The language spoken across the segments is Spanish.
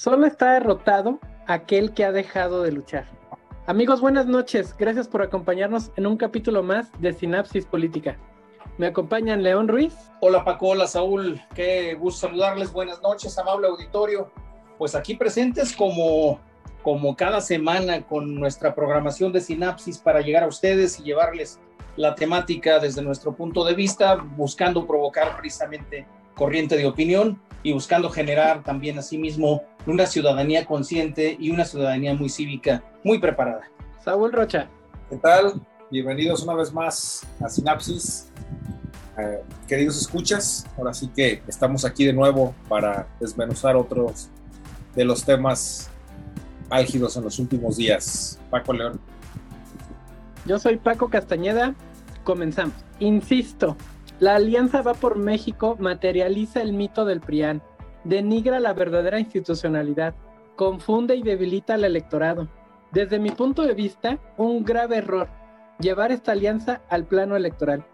Solo está derrotado aquel que ha dejado de luchar. Amigos, buenas noches. Gracias por acompañarnos en un capítulo más de Sinapsis Política. Me acompañan León Ruiz. Hola Paco, hola Saúl. Qué gusto saludarles. Buenas noches, amable auditorio. Pues aquí presentes como, como cada semana con nuestra programación de Sinapsis para llegar a ustedes y llevarles la temática desde nuestro punto de vista, buscando provocar precisamente corriente de opinión y buscando generar también asimismo una ciudadanía consciente y una ciudadanía muy cívica, muy preparada. Saúl Rocha. ¿Qué tal? Bienvenidos una vez más a Sinapsis. Eh, queridos escuchas, ahora sí que estamos aquí de nuevo para desmenuzar otros de los temas álgidos en los últimos días. Paco León. Yo soy Paco Castañeda. Comenzamos. Insisto, la Alianza Va por México materializa el mito del PRIAN, denigra la verdadera institucionalidad, confunde y debilita al electorado. Desde mi punto de vista, un grave error, llevar esta alianza al plano electoral.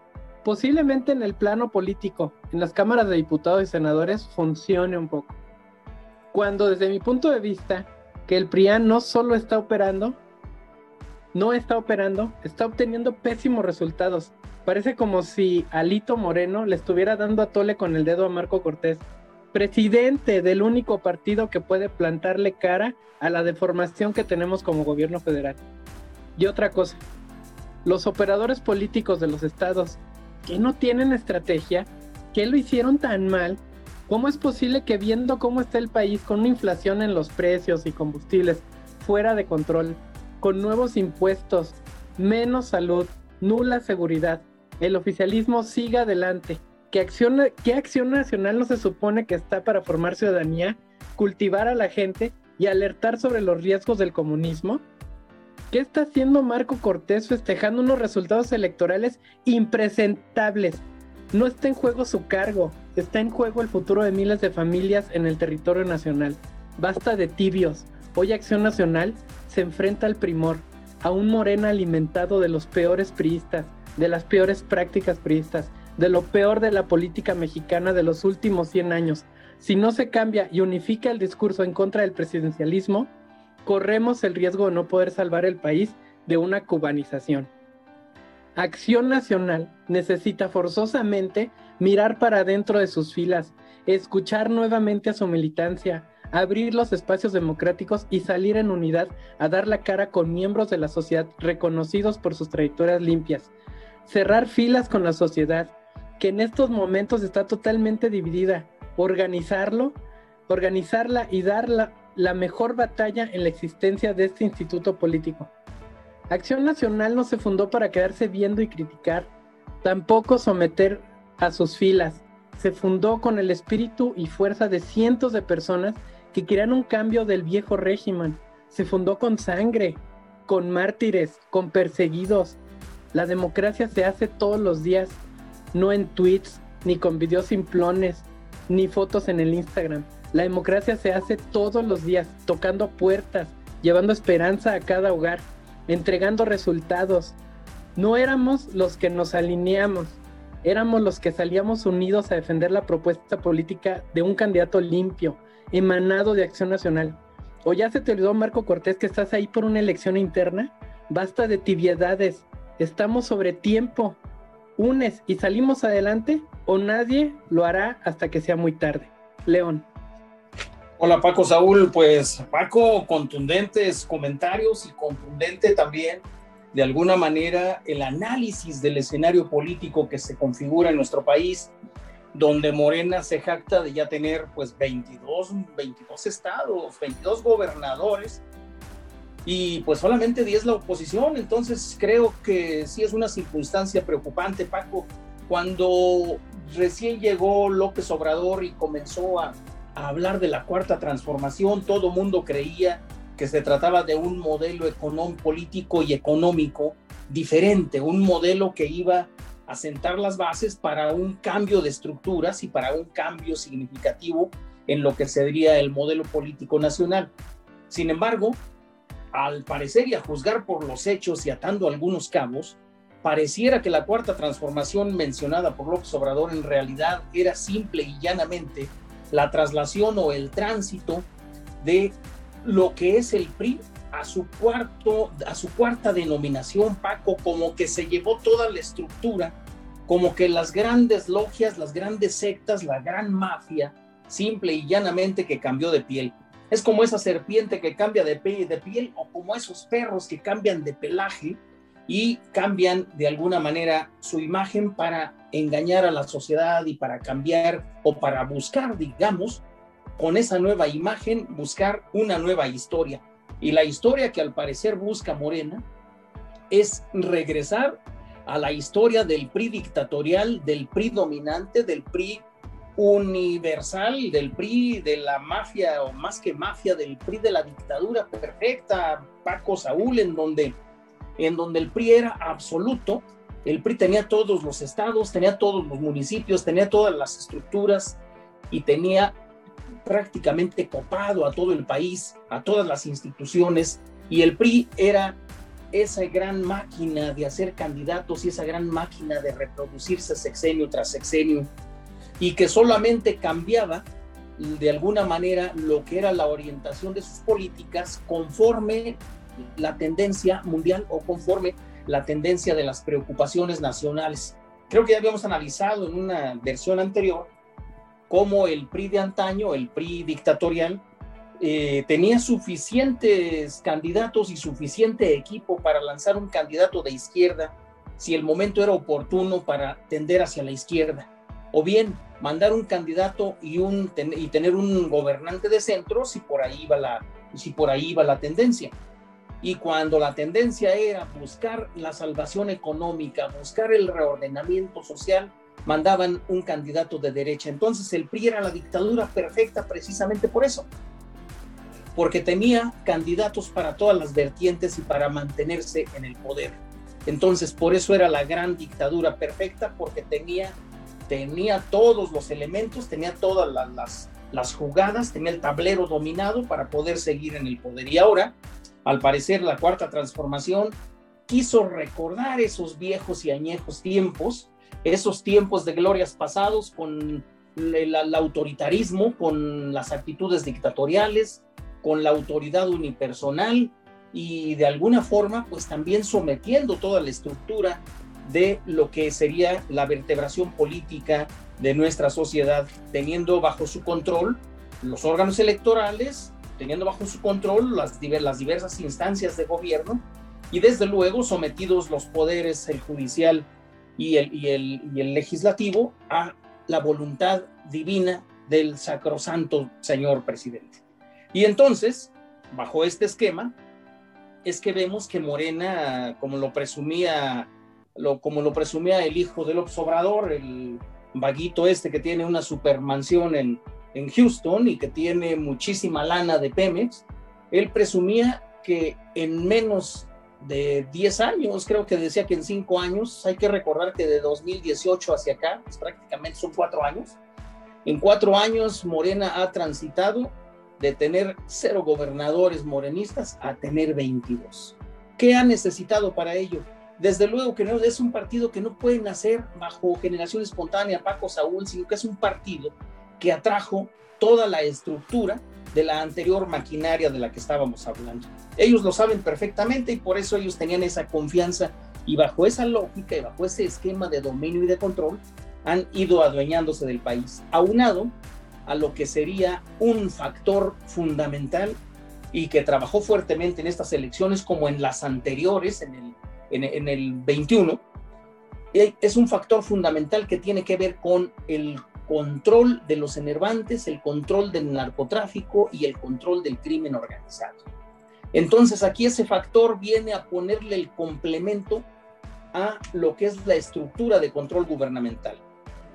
Posiblemente en el plano político, en las cámaras de diputados y senadores, funcione un poco. Cuando desde mi punto de vista, que el PRIAN no solo está operando, no está operando, está obteniendo pésimos resultados Parece como si Alito Moreno le estuviera dando a tole con el dedo a Marco Cortés, presidente del único partido que puede plantarle cara a la deformación que tenemos como gobierno federal. Y otra cosa, los operadores políticos de los estados que no tienen estrategia, que lo hicieron tan mal, ¿cómo es posible que viendo cómo está el país con una inflación en los precios y combustibles fuera de control, con nuevos impuestos, menos salud, nula seguridad, el oficialismo siga adelante. ¿Qué acción, ¿Qué acción nacional no se supone que está para formar ciudadanía, cultivar a la gente y alertar sobre los riesgos del comunismo? ¿Qué está haciendo Marco Cortés festejando unos resultados electorales impresentables? No está en juego su cargo, está en juego el futuro de miles de familias en el territorio nacional. Basta de tibios. Hoy Acción Nacional se enfrenta al primor, a un morena alimentado de los peores priistas, de las peores prácticas priistas, de lo peor de la política mexicana de los últimos 100 años. Si no se cambia y unifica el discurso en contra del presidencialismo, corremos el riesgo de no poder salvar el país de una cubanización. Acción Nacional necesita forzosamente mirar para dentro de sus filas, escuchar nuevamente a su militancia, abrir los espacios democráticos y salir en unidad a dar la cara con miembros de la sociedad reconocidos por sus trayectorias limpias, cerrar filas con la sociedad, que en estos momentos está totalmente dividida, organizarlo, organizarla y dar la, la mejor batalla en la existencia de este instituto político. Acción Nacional no se fundó para quedarse viendo y criticar, tampoco someter a sus filas. Se fundó con el espíritu y fuerza de cientos de personas que querían un cambio del viejo régimen. Se fundó con sangre, con mártires, con perseguidos, la democracia se hace todos los días, no en tweets, ni con videos simplones, ni fotos en el Instagram. La democracia se hace todos los días, tocando puertas, llevando esperanza a cada hogar, entregando resultados. No éramos los que nos alineamos, éramos los que salíamos unidos a defender la propuesta política de un candidato limpio, emanado de Acción Nacional. ¿O ya se te olvidó, Marco Cortés, que estás ahí por una elección interna? Basta de tibiedades, estamos sobre tiempo. Unes y salimos adelante o nadie lo hará hasta que sea muy tarde. León. Hola Paco Saúl, pues Paco, contundentes comentarios y contundente también de alguna manera el análisis del escenario político que se configura en nuestro país, donde Morena se jacta de ya tener pues 22, 22 estados, 22 gobernadores y pues solamente 10 la oposición, entonces creo que sí es una circunstancia preocupante, Paco, cuando recién llegó López Obrador y comenzó a, hablar de la cuarta transformación, todo mundo creía que se trataba de un modelo político y económico diferente, un modelo que iba a sentar las bases para un cambio de estructuras y para un cambio significativo en lo que sería el modelo político nacional. Sin embargo, al parecer y a juzgar por los hechos y atando algunos cabos, pareciera que la cuarta transformación mencionada por López Obrador en realidad era simple y llanamente la traslación o el tránsito de lo que es el PRI a su cuarto, a su cuarta denominación, Paco, como que se llevó toda la estructura, como que las grandes logias, las grandes sectas, la gran mafia, simple y llanamente que cambió de piel. Es como esa serpiente que cambia de, de piel o como esos perros que cambian de pelaje y cambian de alguna manera su imagen para engañar a la sociedad y para cambiar o para buscar, digamos, con esa nueva imagen, buscar una nueva historia. Y la historia que al parecer busca Morena es regresar a la historia del PRI dictatorial, del PRI dominante, del PRI universal, del PRI de la mafia, o más que mafia, del PRI de la dictadura perfecta, Paco Saúl, en donde, en donde el PRI era absoluto, el PRI tenía todos los estados, tenía todos los municipios, tenía todas las estructuras y tenía prácticamente copado a todo el país, a todas las instituciones, y el PRI era esa gran máquina de hacer candidatos y esa gran máquina de reproducirse sexenio tras sexenio, y que solamente cambiaba de alguna manera lo que era la orientación de sus políticas conforme la tendencia mundial o conforme la tendencia de las preocupaciones nacionales. Creo que ya habíamos analizado en una versión anterior cómo el PRI de antaño, el PRI dictatorial, eh, tenía suficientes candidatos y suficiente equipo para lanzar un candidato de izquierda si el momento era oportuno para tender hacia la izquierda, o bien mandar un candidato y, un, y tener un gobernante de centro si por ahí va la, si por ahí va la tendencia. Y cuando la tendencia era buscar la salvación económica, buscar el reordenamiento social, mandaban un candidato de derecha. Entonces el PRI era la dictadura perfecta precisamente por eso, porque tenía candidatos para todas las vertientes y para mantenerse en el poder. Entonces por eso era la gran dictadura perfecta, porque tenía, tenía todos los elementos, tenía todas las, las, jugadas, tenía el tablero dominado para poder seguir en el poder. Y ahora, al parecer, la cuarta transformación quiso recordar esos viejos y añejos tiempos esos tiempos de glorias pasados con el, autoritarismo, con las actitudes dictatoriales, con la autoridad unipersonal y de alguna forma pues también sometiendo toda la estructura de lo que sería la vertebración política de nuestra sociedad, teniendo bajo su control los órganos electorales, teniendo bajo su control las, las diversas instancias de gobierno y desde luego sometidos los poderes, el judicial y el, y el, y el legislativo a la voluntad divina del sacrosanto señor presidente. Y entonces, bajo este esquema, es que vemos que Morena, como lo presumía, lo, como lo presumía el hijo del obsobrador, el vaguito este que tiene una supermansión en, en Houston y que tiene muchísima lana de Pemex, él presumía que en menos de 10 años, creo que decía que en 5 años, hay que recordar que de 2018 hacia acá, pues prácticamente son 4 años, en 4 años Morena ha transitado de tener cero gobernadores morenistas a tener 22. ¿Qué ha necesitado para ello? Desde luego que no es un partido que no puede nacer bajo generación espontánea, Paco Saúl, sino que es un partido que atrajo toda la estructura de la anterior maquinaria de la que estábamos hablando. Ellos lo saben perfectamente y por eso ellos tenían esa confianza y bajo esa lógica y bajo ese esquema de dominio y de control han ido adueñándose del país, aunado a lo que sería un factor fundamental y que trabajó fuertemente en estas elecciones como en las anteriores, en el, en, el 21, eh, es un factor fundamental que tiene que ver con el control de los enervantes, el control del narcotráfico y el control del crimen organizado. Entonces aquí ese factor viene a ponerle el complemento a lo que es la estructura de control gubernamental.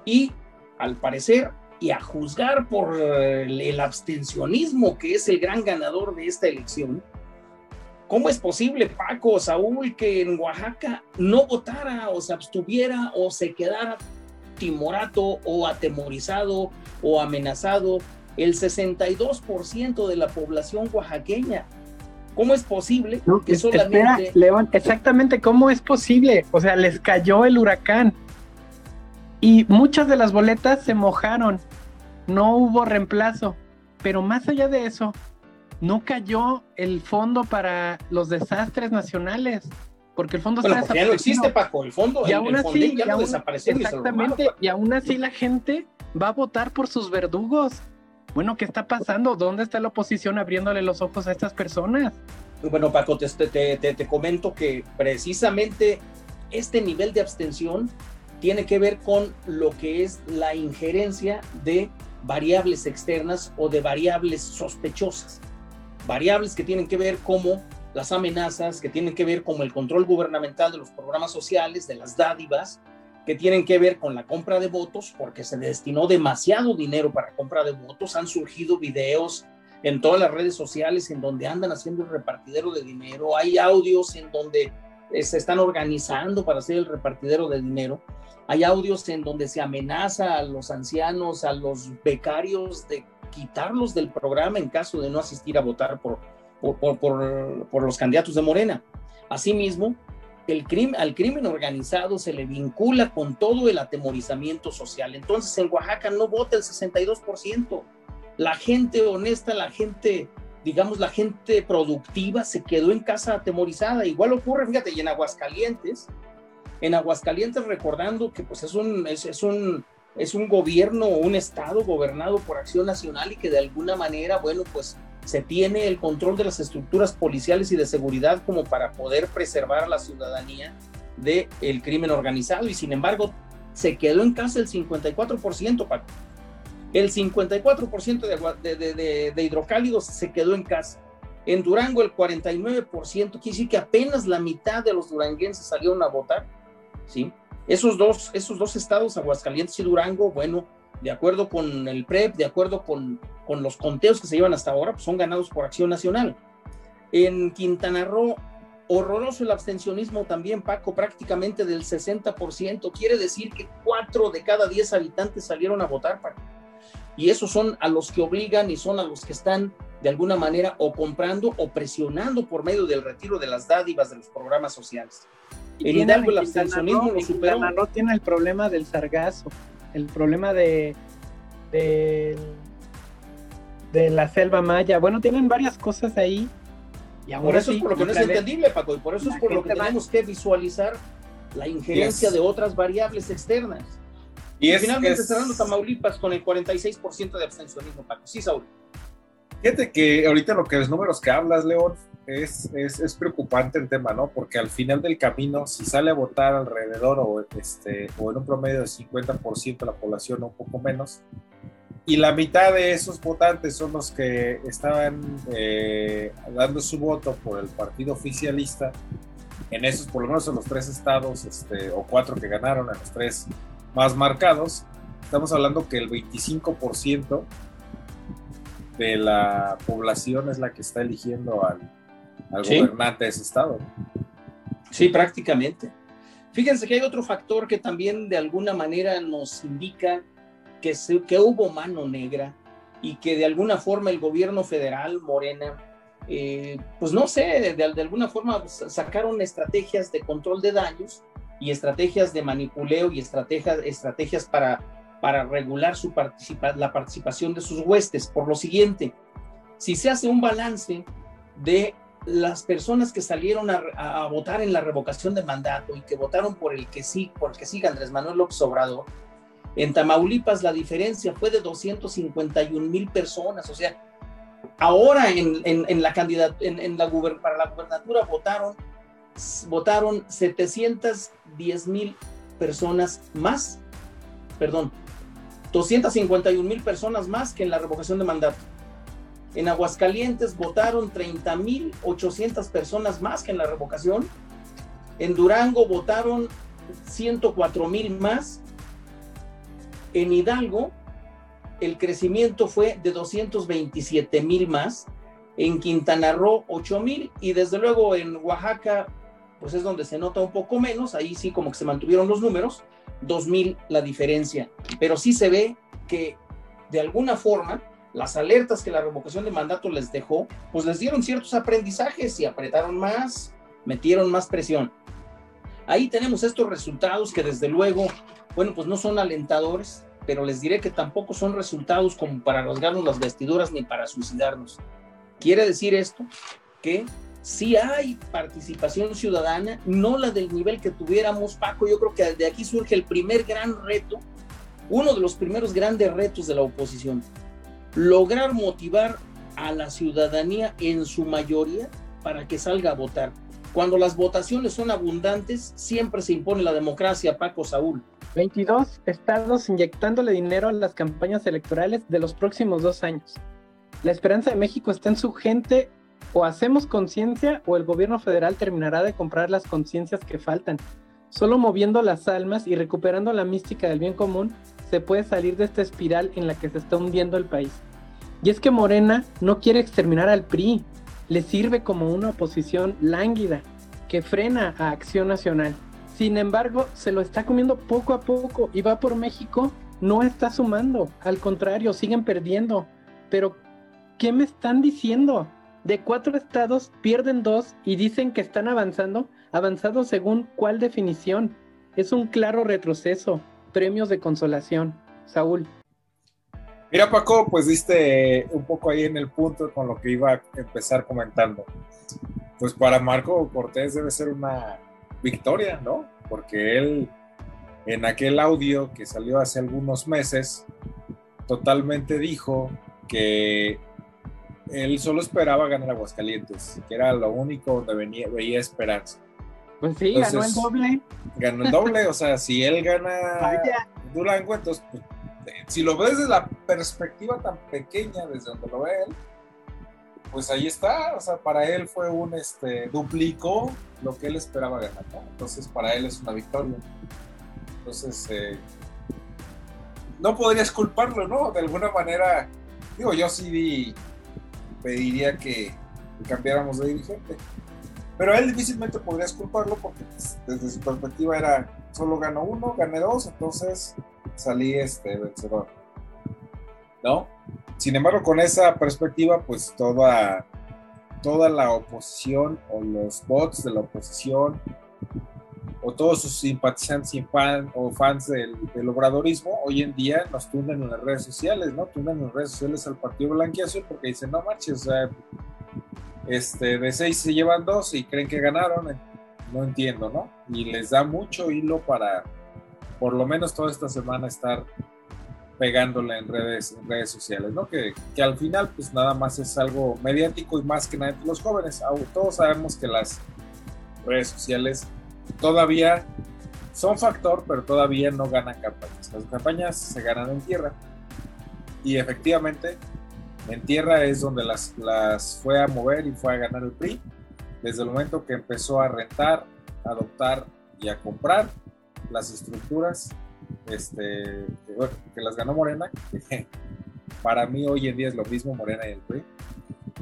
Y al parecer, y a juzgar por el abstencionismo que es el gran ganador de esta elección, ¿cómo es posible, Paco, Saúl, que en Oaxaca no votara o se abstuviera o se quedara timorato o atemorizado o amenazado el 62% de la población oaxaqueña. ¿Cómo es posible que solamente... Espera, León, exactamente, ¿cómo es posible? O sea, les cayó el huracán y muchas de las boletas se mojaron, no hubo reemplazo, pero más allá de eso, no cayó el fondo para los desastres nacionales. Porque el fondo bueno, está ya no existe, Paco. El fondo, y aún así, ya lo desapareció. Exactamente. Y, aún así la gente va a votar por sus verdugos. Bueno, ¿qué está pasando? ¿Dónde está la oposición abriéndole los ojos a estas personas? Bueno, Paco, te, te, te comento que precisamente este nivel de abstención tiene que ver con lo que es la injerencia de variables externas o de variables sospechosas. Variables que tienen que ver como las amenazas, que tienen que ver con el control gubernamental de los programas sociales, de las dádivas, que tienen que ver con la compra de votos, porque se destinó demasiado dinero para compra de votos. Han surgido videos en todas las redes sociales en donde andan haciendo el repartidero de dinero. Hay audios en donde eh, se están organizando para hacer el repartidero de dinero. Hay audios en donde se amenaza a los ancianos, a los becarios de quitarlos del programa en caso de no asistir a votar por, por, por, los candidatos de Morena. Asimismo, el crimen, al crimen organizado se le vincula con todo el atemorizamiento social. Entonces, en Oaxaca no vota el 62%. La gente honesta, la gente, digamos, la gente productiva se quedó en casa atemorizada. Igual ocurre, fíjate, y en Aguascalientes, en Aguascalientes recordando que pues es un, es, es un, es un gobierno o un estado gobernado por acción nacional y que de alguna manera, bueno, pues se tiene el control de las estructuras policiales y de seguridad como para poder preservar a la ciudadanía del el crimen organizado y sin embargo se quedó en casa el 54%, Paco. El 54% de, de, de, de, hidrocálidos se quedó en casa. En Durango el 49%, quiere decir que apenas la mitad de los duranguenses salieron a votar, ¿sí? Esos dos, esos dos estados, Aguascalientes y Durango, bueno, de acuerdo con el PREP, de acuerdo con, con los conteos que se llevan hasta ahora, pues son ganados por Acción Nacional. En Quintana Roo, horroroso el abstencionismo también, Paco, prácticamente del 60%. Quiere decir que cuatro de cada diez habitantes salieron a votar, Paco. Y esos son a los que obligan y son a los que están de alguna manera o comprando o presionando por medio del retiro de las dádivas de los programas sociales. En Hidalgo el abstencionismo lo superó. no tiene el problema del sargazo, el problema de, de, la selva maya. Bueno, tienen varias cosas ahí. Y por eso es por lo que no es entendible, Paco, y por eso es por lo que tenemos que visualizar la injerencia de otras variables externas. Y, finalmente cerrando Tamaulipas con el 46% de abstencionismo, Paco. Sí, Saúl. Fíjate que ahorita lo que los números que hablas, León, es, es, es, preocupante el tema, ¿no? Porque al final del camino, si sale a votar alrededor o, este, o en un promedio de 50% de la población o un poco menos, y la mitad de esos votantes son los que estaban eh, dando su voto por el partido oficialista, en esos, por lo menos en los tres estados, este, o cuatro que ganaron, en los tres más marcados, estamos hablando que el 25% de la población es la que está eligiendo al, al gobernante de ese estado. Sí, prácticamente. Fíjense que hay otro factor que también de alguna manera nos indica que, que hubo mano negra y que de alguna forma el gobierno federal, Morena, eh, pues no sé, de, alguna forma sacaron estrategias de control de daños y estrategias de manipuleo y estrategias, estrategias para para regular su la participación de sus huestes. Por lo siguiente, si se hace un balance de las personas que salieron a, votar en la revocación de mandato y que votaron por el que sí, por el que siga Andrés Manuel López Obrador, en Tamaulipas la diferencia fue de 251 mil personas, o sea, ahora en, en, la candidat en, la para la gubernatura votaron, votaron 710 mil personas más, perdón, 251 mil personas más que en la revocación de mandato. En Aguascalientes votaron 30 mil 800 personas más que en la revocación. En Durango votaron 104 mil más. En Hidalgo el crecimiento fue de 227 mil más. En Quintana Roo 8 mil y desde luego en Oaxaca pues es donde se nota un poco menos. Ahí sí como que se mantuvieron los números 2000 la diferencia, pero sí se ve que de alguna forma las alertas que la revocación de mandato les dejó, pues les dieron ciertos aprendizajes y apretaron más, metieron más presión. Ahí tenemos estos resultados que desde luego, bueno, pues no son alentadores, pero les diré que tampoco son resultados como para rasgarnos las vestiduras ni para suicidarnos. Quiere decir esto que si hay participación ciudadana, no la del nivel que tuviéramos, Paco. Yo creo que de aquí surge el primer gran reto, uno de los primeros grandes retos de la oposición, lograr motivar a la ciudadanía en su mayoría para que salga a votar. Cuando las votaciones son abundantes, siempre se impone la democracia, Paco Saúl. 22 estados inyectándole dinero a las campañas electorales de los próximos dos años. La esperanza de México está en su gente o hacemos conciencia o el gobierno federal terminará de comprar las conciencias que faltan. Solo moviendo las almas y recuperando la mística del bien común se puede salir de esta espiral en la que se está hundiendo el país. Y es que Morena no quiere exterminar al PRI, le sirve como una oposición lánguida que frena a Acción Nacional. Sin embargo, se lo está comiendo poco a poco y va por México, no está sumando, al contrario, siguen perdiendo. Pero, ¿qué me están diciendo? De cuatro estados pierden dos y dicen que están avanzando. ¿Avanzado según cuál definición? Es un claro retroceso. Premios de consolación. Saúl. Mira, Paco, pues diste un poco ahí en el punto con lo que iba a empezar comentando. Pues para Marco Cortés debe ser una victoria, ¿no? Porque él, en aquel audio que salió hace algunos meses, totalmente dijo que él solo esperaba ganar Aguascalientes, que era lo único donde venía, veía esperanza. Pues sí, ganó el doble. Ganó el doble, o sea, si él gana Durango, entonces, pues, si lo ves desde la perspectiva tan pequeña, desde donde lo ve él, pues ahí está, o sea, para él fue un, este, duplicó lo que él esperaba ganar, ¿no? Entonces, para él es una victoria. Entonces, eh, no podrías culparlo, ¿no? De alguna manera, digo, yo sí vi pediría que, cambiáramos de dirigente. Pero él difícilmente podrías culparlo porque pues, desde su perspectiva era solo ganó uno, gané dos, entonces salí este vencedor. ¿No? Sin embargo, con esa perspectiva, pues toda, toda la oposición o los bots de la oposición o todos sus simpatizantes o fans del, obradorismo hoy en día nos tunden en las redes sociales, ¿no? Tunden en las redes sociales al partido blanquiazul porque dicen, no marches, o sea, este, de seis se llevan dos y creen que ganaron, no entiendo, ¿no? Y les da mucho hilo para, por lo menos toda esta semana, estar pegándole en redes, redes sociales, ¿no? Que, que, al final, pues nada más es algo mediático y más que nada entre los jóvenes. Todos sabemos que las redes sociales todavía son factor, pero todavía no ganan campañas. Las campañas se ganan en tierra. Y efectivamente, en tierra es donde las, las fue a mover y fue a ganar el PRI. Desde el momento que empezó a rentar, a adoptar y a comprar las estructuras este, que, las ganó Morena, para mí hoy en día es lo mismo Morena y el PRI.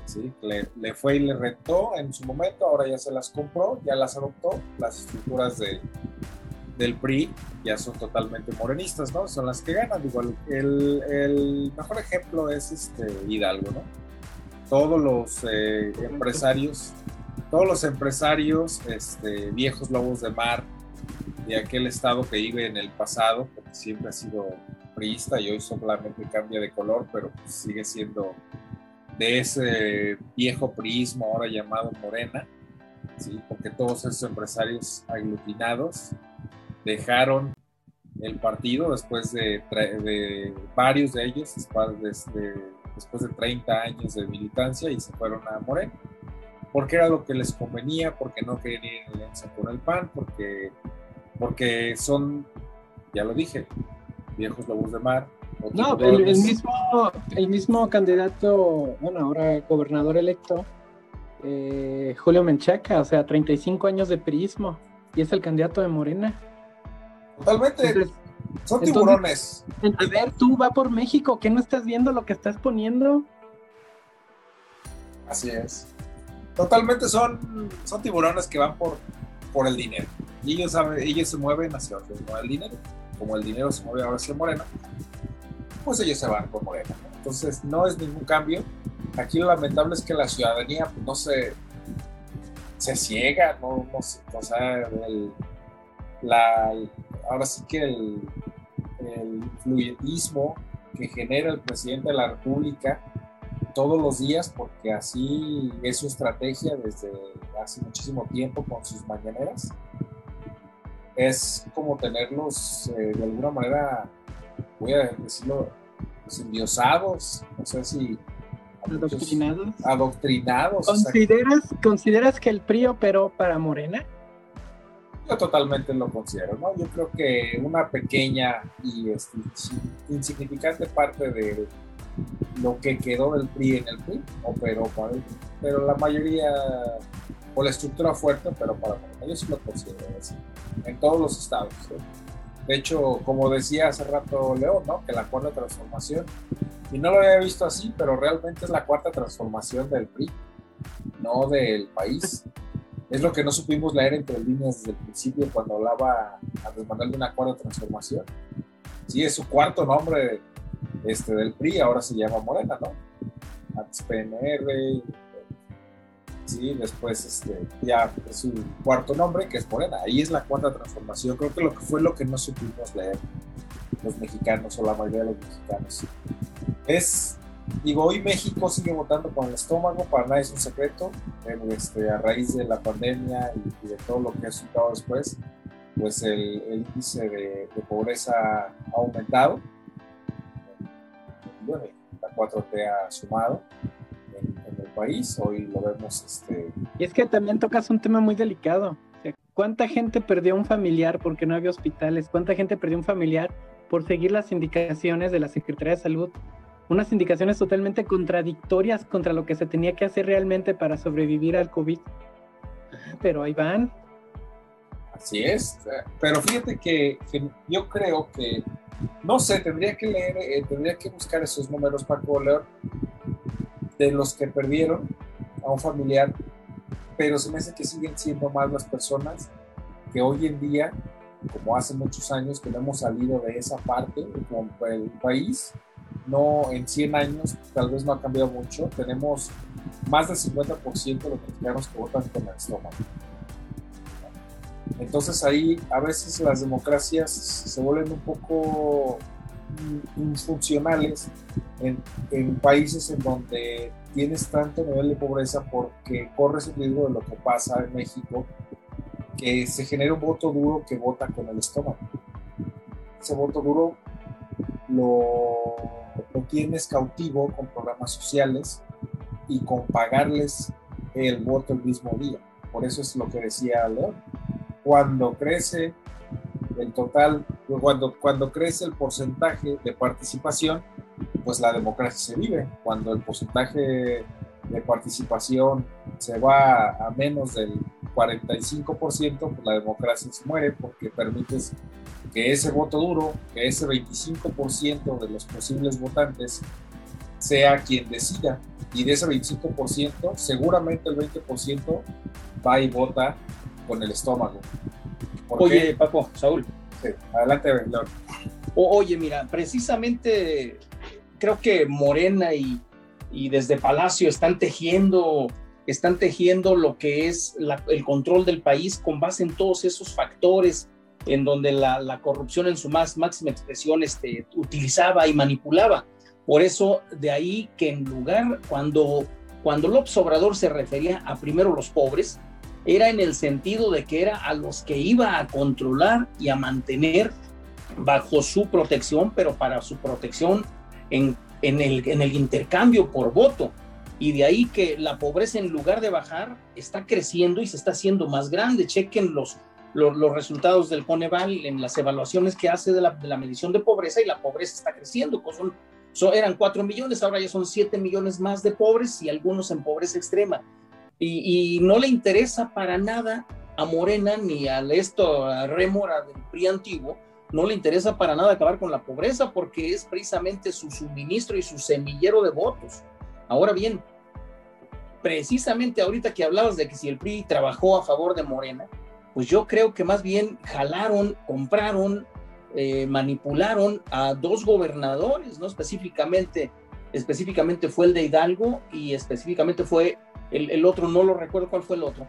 ¿sí? Le, fue y le rentó en su momento, ahora ya se las compró, ya las adoptó, las estructuras de, del PRI ya son totalmente morenistas, ¿no? Son las que ganan, igual el, el mejor ejemplo es este Hidalgo, ¿no? Todos los eh, empresarios, todos los empresarios, este, viejos lobos de mar de aquel estado que vive en el pasado, porque siempre ha sido priista y hoy solamente cambia de color, pero pues sigue siendo de ese viejo prismo ahora llamado Morena, ¿sí? porque todos esos empresarios aglutinados dejaron el partido después de, varios de ellos, después de, después de 30 años de militancia y se fueron a Morena, porque era lo que les convenía, porque no querían ir en alianza con el PAN, porque, porque son, ya lo dije, viejos lobos de mar, no, el, mismo, el mismo candidato, bueno, ahora gobernador electo, eh, Julio Menchaca, o sea, 35 años de perismo, y es el candidato de Morena. Totalmente. son tiburones. a ver, tú va por México, ¿qué no estás viendo lo que estás poniendo? Así es. Totalmente son, son tiburones que van por, por el dinero. Y ellos, ellos se mueven hacia el dinero. Como el dinero se mueve ahora hacia Morena, pues ellos se van con Morena. Entonces no es ningún cambio. Aquí lo lamentable es que la ciudadanía pues, no se, se ciega, no, no, o sea, la, ahora sí que el, el que genera el presidente de la República todos los días, porque así es su estrategia desde hace muchísimo tiempo con sus mañaneras. Es como tenerlos eh, de alguna manera, voy a decirlo, endiosados, no sé si... Adoctrinados. Adoctrinados. ¿Consideras, ¿Consideras que el PRI operó para Morena? Yo totalmente lo considero, ¿no? Yo creo que una pequeña y este, insignificante parte de lo que quedó del PRI en el PRI operó para el pero la mayoría, por la estructura fuerte, pero para yo sí lo considero así, en todos los estados. De hecho, como decía hace rato León, ¿no? Que la cuarta transformación, y no lo había visto así, pero realmente es la cuarta transformación del PRI, no del país. Es lo que no supimos leer entre líneas desde el principio cuando hablaba a Manuel de una cuarta transformación. Sí, es su cuarto nombre este, del PRI, ahora se llama Morena, ¿no? Antes PNR, sí, después este, ya su cuarto nombre, que es Morena. Ahí es la cuarta transformación. Creo que lo que fue lo que no supimos leer los mexicanos o la mayoría de los mexicanos. Es Digo, hoy México sigue votando con el estómago, para nadie es un secreto, este, a raíz de la pandemia y, de todo lo que ha resultado después, pues el, índice de, pobreza ha aumentado. Bueno, la 4T ha sumado el país, hoy lo vemos. Este... Y es que también tocas un tema muy delicado. ¿Cuánta gente perdió un familiar porque no había hospitales? ¿Cuánta gente perdió un familiar por seguir las indicaciones de la Secretaría de Salud unas indicaciones totalmente contradictorias contra lo que se tenía que hacer realmente para sobrevivir al COVID. Pero ahí van. Así es, pero fíjate que, yo creo que, no sé, tendría que leer, eh, tendría que buscar esos números, Paco León, de los que perdieron a un familiar, pero se me hace que siguen siendo más las personas que hoy en día, como hace muchos años que no hemos salido de esa parte como el país, no en 100 años, tal vez no ha cambiado mucho. Tenemos más del 50% de los mexicanos que votan con el estómago. Entonces ahí a veces las democracias se vuelven un poco funcionales en, en, países en donde tienes tanto nivel de pobreza porque corres el riesgo de lo que pasa en México, que se genera un voto duro que vota con el estómago. Ese voto duro lo, lo tienes cautivo con programas sociales y con pagarles el voto el mismo día. Por eso es lo que decía León. Cuando crece el total, cuando, cuando crece el porcentaje de participación, pues la democracia se vive. Cuando el porcentaje de participación se va a menos del 45%, pues la democracia se muere porque permites que ese voto duro, que ese 25% de los posibles votantes sea quien decida. Y de ese 25%, seguramente el 20% va y vota con el estómago. Oye, Paco, Saúl. adelante, León. oye, mira, precisamente creo que Morena y, y desde Palacio están tejiendo están tejiendo lo que es el control del país con base en todos esos factores en donde la, corrupción en su más máxima expresión este, utilizaba y manipulaba. Por eso, de ahí que en lugar, cuando, cuando López Obrador se refería a primero los pobres, era en el sentido de que era a los que iba a controlar y a mantener bajo su protección, pero para su protección en, en, el, en el intercambio por voto. Y de ahí que la pobreza en lugar de bajar está creciendo y se está haciendo más grande. Chequen los, los, resultados del Coneval en las evaluaciones que hace de la, medición de pobreza y la pobreza está creciendo. Pues son, eran 4 millones, ahora ya son 7 millones más de pobres y algunos en pobreza extrema. Y, no le interesa para nada a Morena ni a esto, a Rémora del PRI antiguo, no le interesa para nada acabar con la pobreza porque es precisamente su suministro y su semillero de votos. Ahora bien, precisamente ahorita que hablabas de que si el PRI trabajó a favor de Morena, pues yo creo que más bien jalaron, compraron, eh, manipularon a dos gobernadores, ¿no? Específicamente, específicamente fue el de Hidalgo y específicamente fue el, otro, no lo recuerdo cuál fue el otro.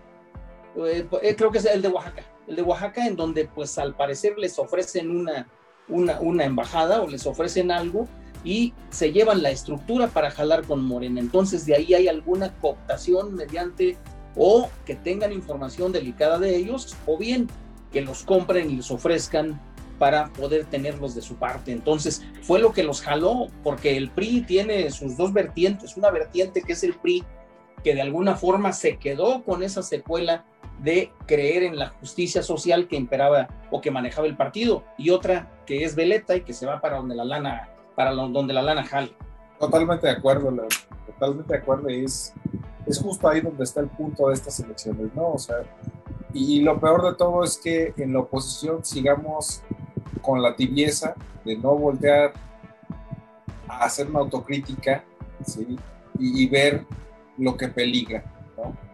Eh, eh, creo que es el de Oaxaca, de Oaxaca en donde pues al parecer les ofrecen una, una, una embajada o les ofrecen algo y se llevan la estructura para jalar con Morena. Entonces de ahí hay alguna cooptación mediante o que tengan información delicada de ellos o bien que los compren y les ofrezcan para poder tenerlos de su parte. Entonces fue lo que los jaló porque el PRI tiene sus dos vertientes, una vertiente que es el PRI que de alguna forma se quedó con esa secuela de creer en la justicia social que imperaba o que manejaba el partido y otra que es veleta y que se va para donde la lana para donde la lana jale. Totalmente de acuerdo, totalmente de acuerdo es, es justo ahí donde está el punto de estas elecciones, ¿no? O sea, y, lo peor de todo es que en la oposición sigamos con la tibieza de no voltear a hacer una autocrítica y ver lo que peligra, ¿no?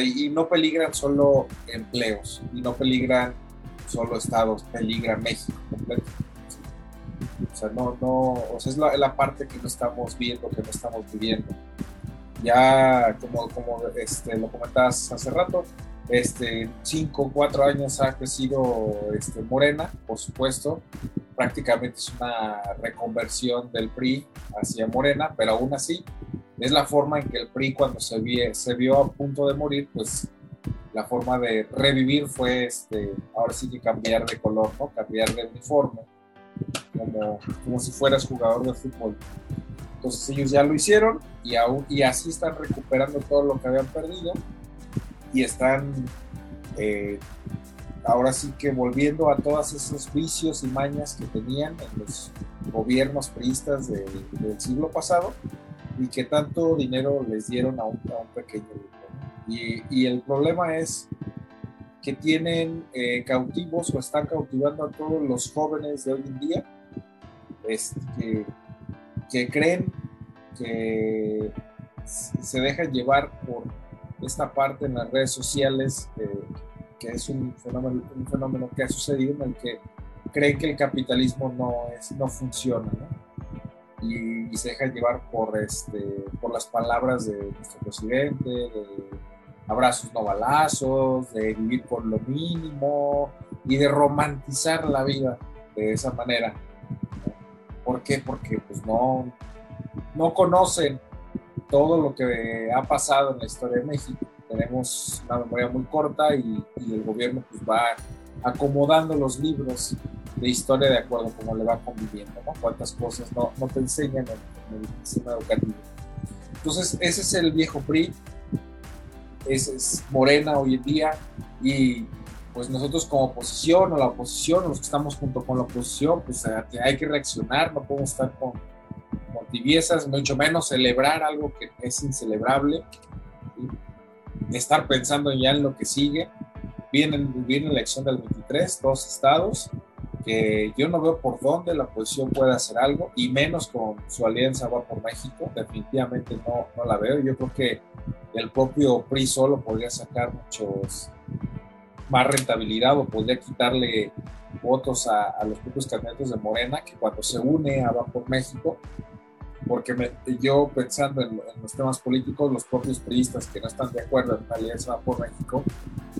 Y, no peligran solo empleos, y no peligran solo estados, peligra México completo. O sea, no, no, o sea, es la, la, parte que no estamos viendo, que no estamos viviendo. Ya, como, como este, lo comentabas hace rato, este, cinco, cuatro años ha crecido este, Morena, por supuesto. Prácticamente es una reconversión del PRI hacia Morena, pero aún así es la forma en que el PRI cuando se, se vio a punto de morir, pues la forma de revivir fue, este, ahora sí que cambiar de color, ¿no? Cambiar de uniforme, como, como si fueras jugador de fútbol. Entonces ellos ya lo hicieron y, aún, y así están recuperando todo lo que habían perdido y están eh, ahora sí que volviendo a todos esos vicios y mañas que tenían en los gobiernos priistas del siglo pasado y que tanto dinero les dieron a un, pequeño grupo. Y, el problema es que tienen eh, cautivos o están cautivando a todos los jóvenes de hoy en día este, que, creen que se dejan llevar por esta parte en las redes sociales, eh, que es un fenómeno, un fenómeno que ha sucedido en el que creen que el capitalismo no, es, no funciona. ¿no? Y, se deja llevar por, este, por las palabras de nuestro presidente, de abrazos no balazos, de vivir por lo mínimo y de romantizar la vida de esa manera. ¿Por qué? Porque pues no, no conocen todo lo que ha pasado en la historia de México. Tenemos una memoria muy corta y, y el gobierno pues va acomodando los libros de historia de acuerdo a cómo le va conviviendo, ¿no? Cuántas cosas no, no te enseñan en, el sistema educativo. Entonces, ese es el viejo PRI, ese es Morena hoy en día, y pues nosotros como oposición o la oposición, los que estamos junto con la oposición, pues hay que reaccionar, no podemos estar con, con tibiezas, mucho menos celebrar algo que es incelebrable, estar pensando ya en lo que sigue. Viene, viene la elección del 23, dos estados, que yo no veo por dónde la oposición puede hacer algo, y menos con su alianza va por México, definitivamente no, no la veo. Yo creo que el propio PRI solo podría sacar muchos más rentabilidad o podría quitarle votos a, los propios candidatos de Morena, que cuando se une a Va por México, porque yo pensando en, los temas políticos, los propios priistas que no están de acuerdo en la alianza por México,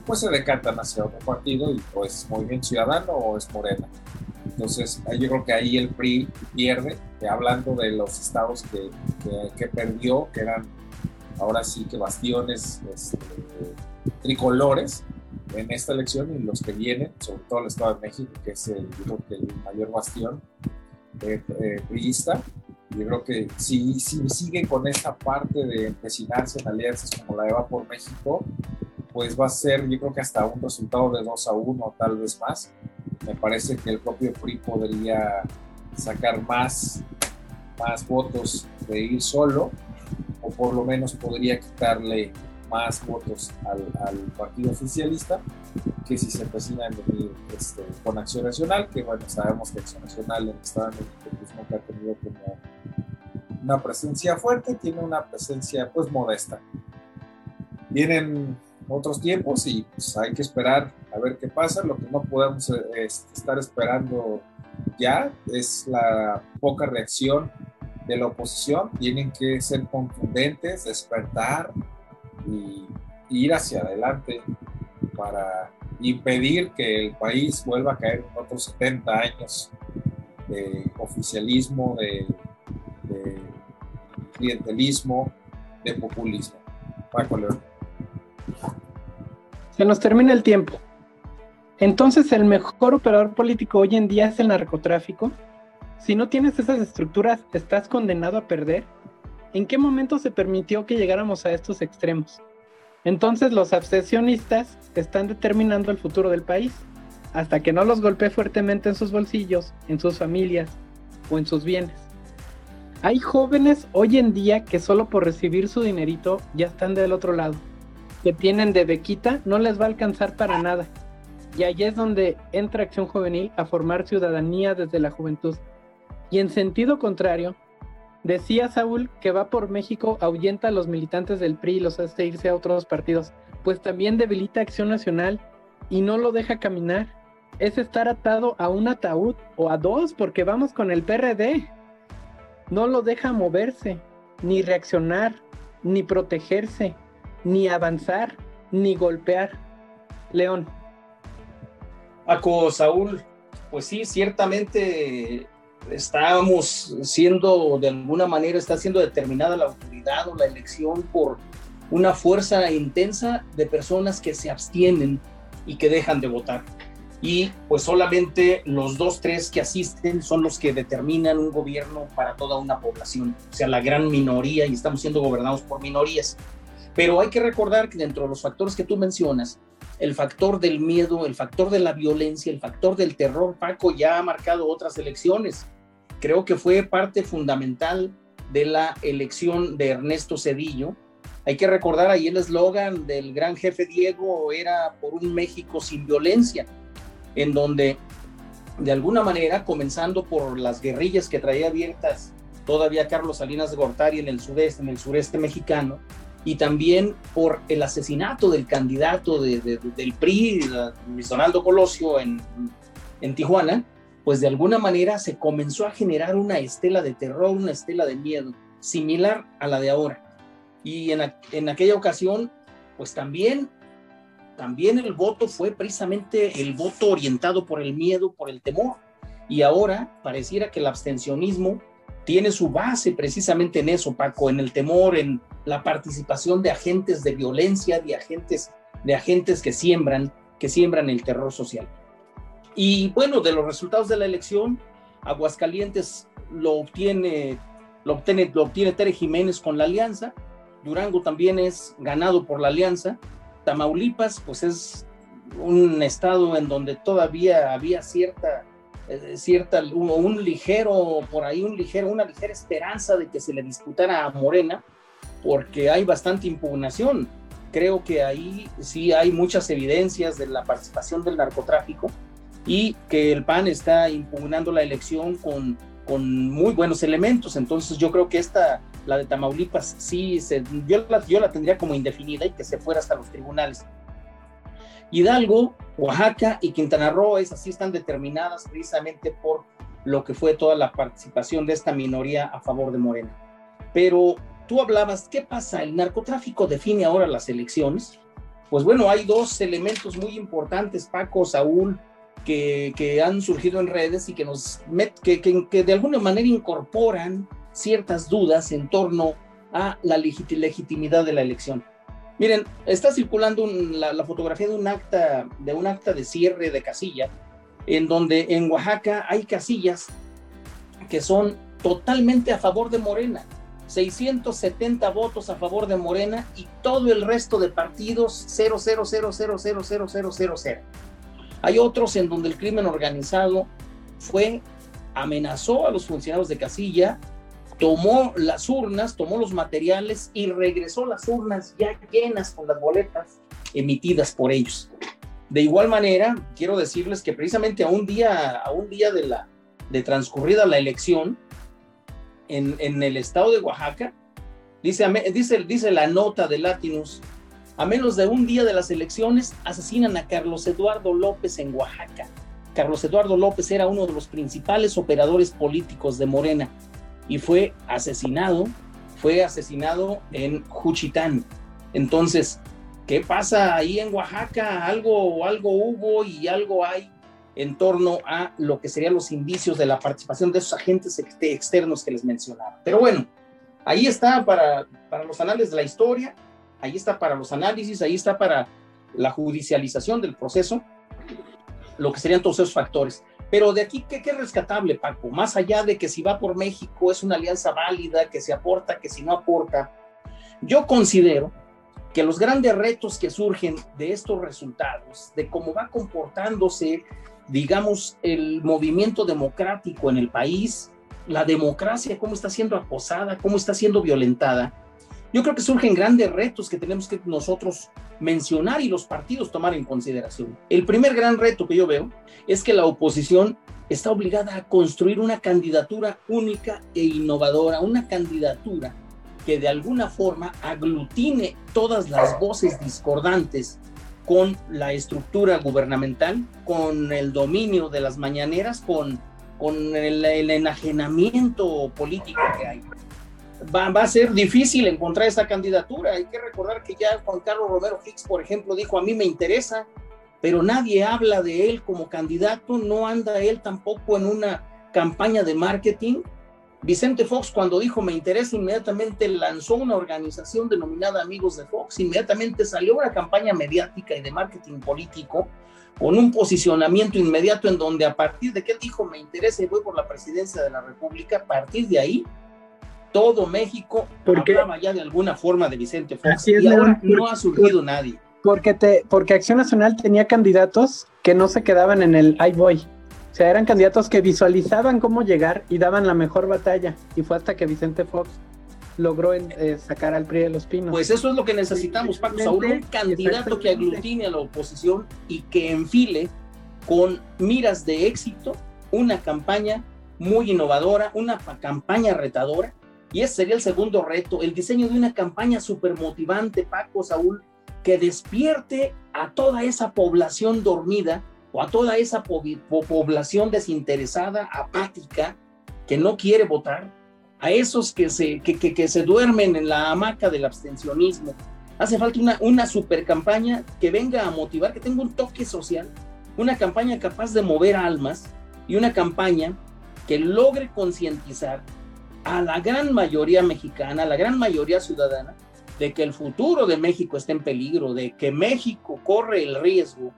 pues se decantan hacia otro partido y pues Movimiento Ciudadano o es Morena. Entonces yo creo que ahí el PRI pierde, hablando de los estados que, que, perdió, que eran ahora sí que bastiones este, tricolores en esta elección y los que vienen, sobre todo el Estado de México, que es el, el mayor bastión eh, eh, priista. Yo creo que si, si sigue con esta parte de empecinarse en alianzas como la de Va por México, pues va a ser yo creo que hasta un resultado de 2 a 1 tal vez más. Me parece que el propio PRI podría sacar más, más votos de ir solo o por lo menos podría quitarle más votos al, al partido oficialista que si se empecina en venir este, con Acción Nacional, que bueno, sabemos que Acción Nacional en el Estado de México pues, nunca ha tenido como una presencia fuerte, tiene una presencia pues modesta. Vienen otros tiempos y pues hay que esperar a ver qué pasa. Lo que no podemos eh, estar esperando ya es la poca reacción de la oposición. Tienen que ser contundentes, despertar y, ir hacia adelante para impedir que el país vuelva a caer en otros 70 años oficialismo, de, clientelismo, de populismo. Paco León. Se nos termina el tiempo. Entonces, ¿el mejor operador político hoy en día es el narcotráfico? Si no tienes esas estructuras, ¿estás condenado a perder? ¿En qué momento se permitió que llegáramos a estos extremos? Entonces los abstencionistas están determinando el futuro del país, hasta que no los golpee fuertemente en sus bolsillos, en sus familias o en sus bienes. Hay jóvenes hoy en día que solo por recibir su dinerito ya están del otro lado, que tienen de bequita, no les va a alcanzar para nada. Y ahí es donde entra Acción Juvenil a formar ciudadanía desde la juventud. Y en sentido contrario, Decía Saúl que va por México, ahuyenta a los militantes del PRI y los hace irse a otros partidos, pues también debilita Acción Nacional y no lo deja caminar. Es estar atado a un ataúd o a dos, porque vamos con el PRD. No lo deja moverse, ni reaccionar, ni protegerse, ni avanzar, ni golpear. León. Paco, Saúl, pues sí, ciertamente estamos siendo, de alguna manera, está siendo determinada la autoridad o la elección por una fuerza intensa de personas que se abstienen y que dejan de votar. Y pues solamente los dos, tres que asisten son los que determinan un gobierno para toda una población, o sea, la gran minoría, y estamos siendo gobernados por minorías. Pero hay que recordar que dentro de los factores que tú mencionas, el factor del miedo, el factor de la violencia, el factor del terror, Paco ya ha marcado otras elecciones. Creo que fue parte fundamental de la elección de Ernesto Cedillo. Hay que recordar ahí el eslogan del gran jefe Diego era por un México sin violencia, en donde de alguna manera, comenzando por las guerrillas que traía abiertas todavía Carlos Salinas de Gortari en el sudeste, en el sureste mexicano, y también por el asesinato del candidato del PRI, Luis Donaldo Colosio, en, en Tijuana, pues de alguna manera se comenzó a generar una estela de terror, una estela de miedo, similar a la de ahora. Y en, en aquella ocasión, pues también, también el voto fue precisamente el voto orientado por el miedo, por el temor. Y ahora pareciera que el abstencionismo tiene su base precisamente en eso, Paco, en el temor, en la participación de agentes de violencia, de agentes, de agentes que siembran, que siembran el terror social. Y bueno, de los resultados de la elección, Aguascalientes lo obtiene, lo obtiene, lo obtiene Tere Jiménez con la alianza, Durango también es ganado por la alianza, Tamaulipas pues es un estado en donde todavía había cierta cierta, un, ligero, por ahí un ligero, una ligera esperanza de que se le disputara a Morena, porque hay bastante impugnación. Creo que ahí sí hay muchas evidencias de la participación del narcotráfico y que el PAN está impugnando la elección con, con muy buenos elementos. Entonces yo creo que esta, la de Tamaulipas, sí, yo, la, yo la tendría como indefinida y que se fuera hasta los tribunales. Hidalgo, Oaxaca y Quintana Roo, esas sí están determinadas precisamente por lo que fue toda la participación de esta minoría a favor de Morena. Pero tú hablabas, ¿qué pasa? ¿El narcotráfico define ahora las elecciones? Pues bueno, hay dos elementos muy importantes, Paco, Saúl, que, han surgido en redes y que, nos que, que de alguna manera incorporan ciertas dudas en torno a la legitimidad de la elección. Miren, está circulando la, fotografía de un acta de un acta de cierre de casilla, en donde en Oaxaca hay casillas que son totalmente a favor de Morena, 670 votos a favor de Morena y todo el resto de partidos 000000000. Hay otros en donde el crimen organizado fue amenazó a los funcionarios de casilla tomó las urnas, tomó los materiales y regresó las urnas ya llenas con las boletas emitidas por ellos. De igual manera, quiero decirles que precisamente a un día, a un día de, la, de transcurrida la elección, en, en el estado de Oaxaca, dice, dice, dice la nota de Latinus, a menos de un día de las elecciones, asesinan a Carlos Eduardo López en Oaxaca. Carlos Eduardo López era uno de los principales operadores políticos de Morena y fue asesinado, fue asesinado en Juchitán. Entonces, ¿qué pasa ahí en Oaxaca? Algo, algo hubo y algo hay en torno a lo que serían los indicios de la participación de esos agentes externos que les mencionaba. Pero bueno, ahí está para, para los análisis de la historia, ahí está para los análisis, ahí está para la judicialización del proceso, lo que serían todos esos factores. Pero de aquí, ¿qué, ¿qué, rescatable, Paco? Más allá de que si va por México es una alianza válida, que se aporta, que si no aporta, yo considero que los grandes retos que surgen de estos resultados, de cómo va comportándose digamos, el movimiento democrático en el país, la democracia, cómo está siendo acosada, cómo está siendo violentada. Yo creo que surgen grandes retos que tenemos que nosotros mencionar y los partidos tomar en consideración. El primer gran reto que yo veo es que la oposición está obligada a construir una candidatura única e innovadora, una candidatura que de alguna forma aglutine todas las voces discordantes con la estructura gubernamental, con el dominio de las mañaneras, con, con el, enajenamiento político que hay. Va, a ser difícil encontrar esa candidatura. Hay que recordar que ya Juan Carlos Romero Hicks, por ejemplo, dijo, a mí me interesa, pero nadie habla de él como candidato, no anda él tampoco en una campaña de marketing Vicente Fox cuando dijo me interesa inmediatamente lanzó una organización denominada Amigos de Fox, inmediatamente salió una campaña mediática y de marketing político con un posicionamiento inmediato en donde a partir de que dijo me interesa y voy por la presidencia de la República, a partir de ahí todo México porque, hablaba ya de alguna forma de Vicente Fox y ahora no ha surgido nadie. Porque, te, porque Acción Nacional tenía candidatos que no se quedaban en el ahí voy o sea, eran candidatos que visualizaban cómo llegar y daban la mejor batalla. Y fue hasta que Vicente Fox logró eh, sacar al PRI de los Pinos. Pues eso es lo que necesitamos, Paco Saúl, un candidato que aglutine a la oposición y que enfile con miras de éxito una campaña muy innovadora, una campaña retadora. Y ese sería el segundo reto, el diseño de una campaña súper motivante, Paco Saúl, que despierte a toda esa población dormida o a toda esa población desinteresada, apática, que no quiere votar, a esos que se, que, que, se duermen en la hamaca del abstencionismo. Hace falta una, una super campaña que venga a motivar, que tenga un toque social, una campaña capaz de mover almas y una campaña que logre concientizar a la gran mayoría mexicana, a la gran mayoría ciudadana, de que el futuro de México está en peligro, de que México corre el riesgo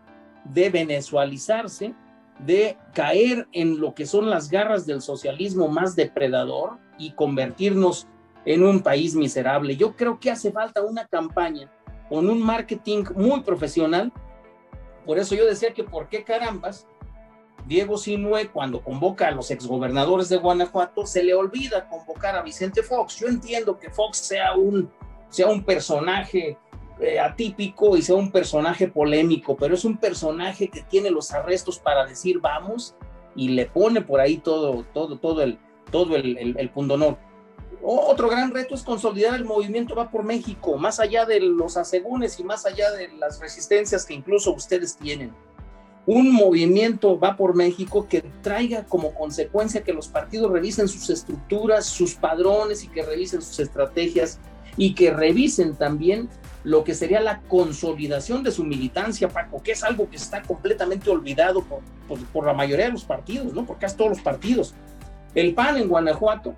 de venezualizarse, de caer en lo que son las garras del socialismo más depredador y convertirnos en un país miserable. Yo creo que hace falta una campaña con un marketing muy profesional. Por eso yo decía que por qué carambas Diego Sinue cuando convoca a los exgobernadores de Guanajuato se le olvida convocar a Vicente Fox. Yo entiendo que Fox sea un, sea un personaje eh, atípico y sea un personaje polémico, pero es un personaje que tiene los arrestos para decir vamos y le pone por ahí todo, todo, todo el, todo el, el, el pundonor. Otro gran reto es consolidar el movimiento Va por México, más allá de los asegúnes y más allá de las resistencias que incluso ustedes tienen. Un movimiento Va por México que traiga como consecuencia que los partidos revisen sus estructuras, sus padrones y que revisen sus estrategias y que revisen también lo que sería la consolidación de su militancia, Paco, que es algo que está completamente olvidado por, por, la mayoría de los partidos, ¿no? Por casi todos los partidos. El PAN en Guanajuato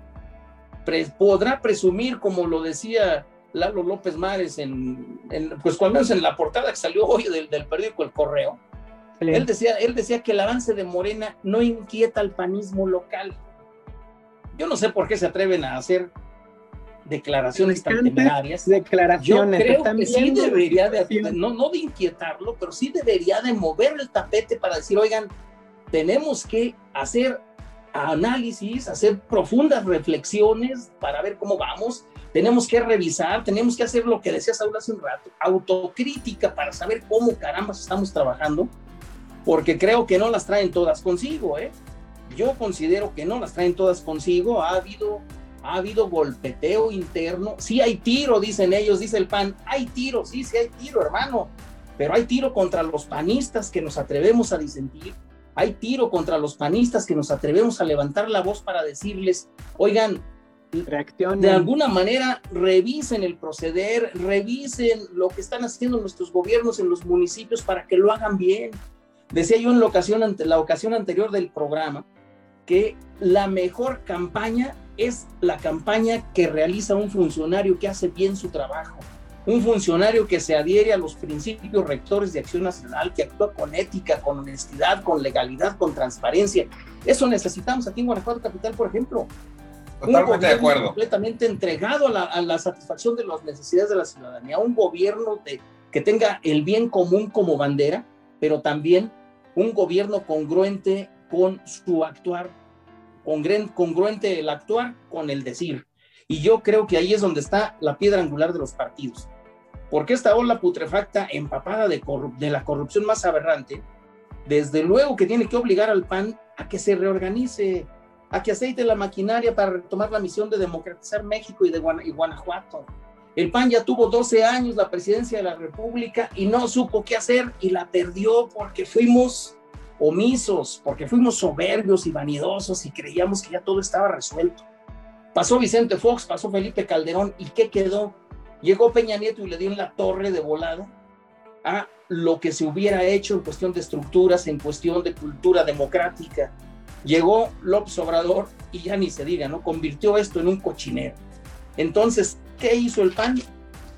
podrá presumir, como lo decía Lalo López Mares, en, pues cuando menos en la portada que salió hoy del, del periódico El Correo, él decía, él decía que el avance de Morena no inquieta al panismo local. Yo no sé por qué se atreven a hacer declaraciones tan temerarias. Declaraciones. Yo creo que sí debería de, no, no de inquietarlo, pero sí debería de mover el tapete para decir, oigan, tenemos que hacer análisis, hacer profundas reflexiones para ver cómo vamos. Tenemos que revisar, tenemos que hacer lo que decía Saúl hace un rato, autocrítica para saber cómo caramba estamos trabajando, porque creo que no las traen todas consigo, ¿eh? Yo considero que no las traen todas consigo. Ha habido ha habido golpeteo interno, sí hay tiro, dicen ellos, dice el PAN, hay tiro, sí, sí hay tiro, hermano, pero hay tiro contra los panistas que nos atrevemos a disentir, hay tiro contra los panistas que nos atrevemos a levantar la voz para decirles, oigan, de alguna manera revisen el proceder, revisen lo que están haciendo nuestros gobiernos en los municipios para que lo hagan bien, Decía yo en la ocasión, la ocasión anterior del programa que la mejor campaña es la campaña que realiza un funcionario que hace bien su trabajo, un funcionario que se adhiere a los principios rectores de acción nacional, que actúa con ética, con honestidad, con legalidad, con transparencia. Eso necesitamos aquí en Guanajuato Capital, por ejemplo. Totalmente de acuerdo. Completamente entregado a la, satisfacción de las necesidades de la ciudadanía, un gobierno de, que tenga el bien común como bandera, pero también un gobierno congruente con su actuar, congruente el actuar con el decir. Y yo creo que ahí es donde está la piedra angular de los partidos. Porque esta ola putrefacta, empapada de, la corrupción más aberrante, desde luego que tiene que obligar al PAN a que se reorganice, a que aceite la maquinaria para retomar la misión de democratizar México y, de Guanajuato. El PAN ya tuvo 12 años la presidencia de la República y no supo qué hacer y la perdió porque fuimos omisos, porque fuimos soberbios y vanidosos y creíamos que ya todo estaba resuelto. Pasó Vicente Fox, pasó Felipe Calderón y ¿qué quedó? Llegó Peña Nieto y le dio en la torre de volado a lo que se hubiera hecho en cuestión de estructuras, en cuestión de cultura democrática, Llegó López Obrador y ya ni se diga, ¿no? Convirtió esto en un cochinero. Entonces, ¿qué hizo el PAN?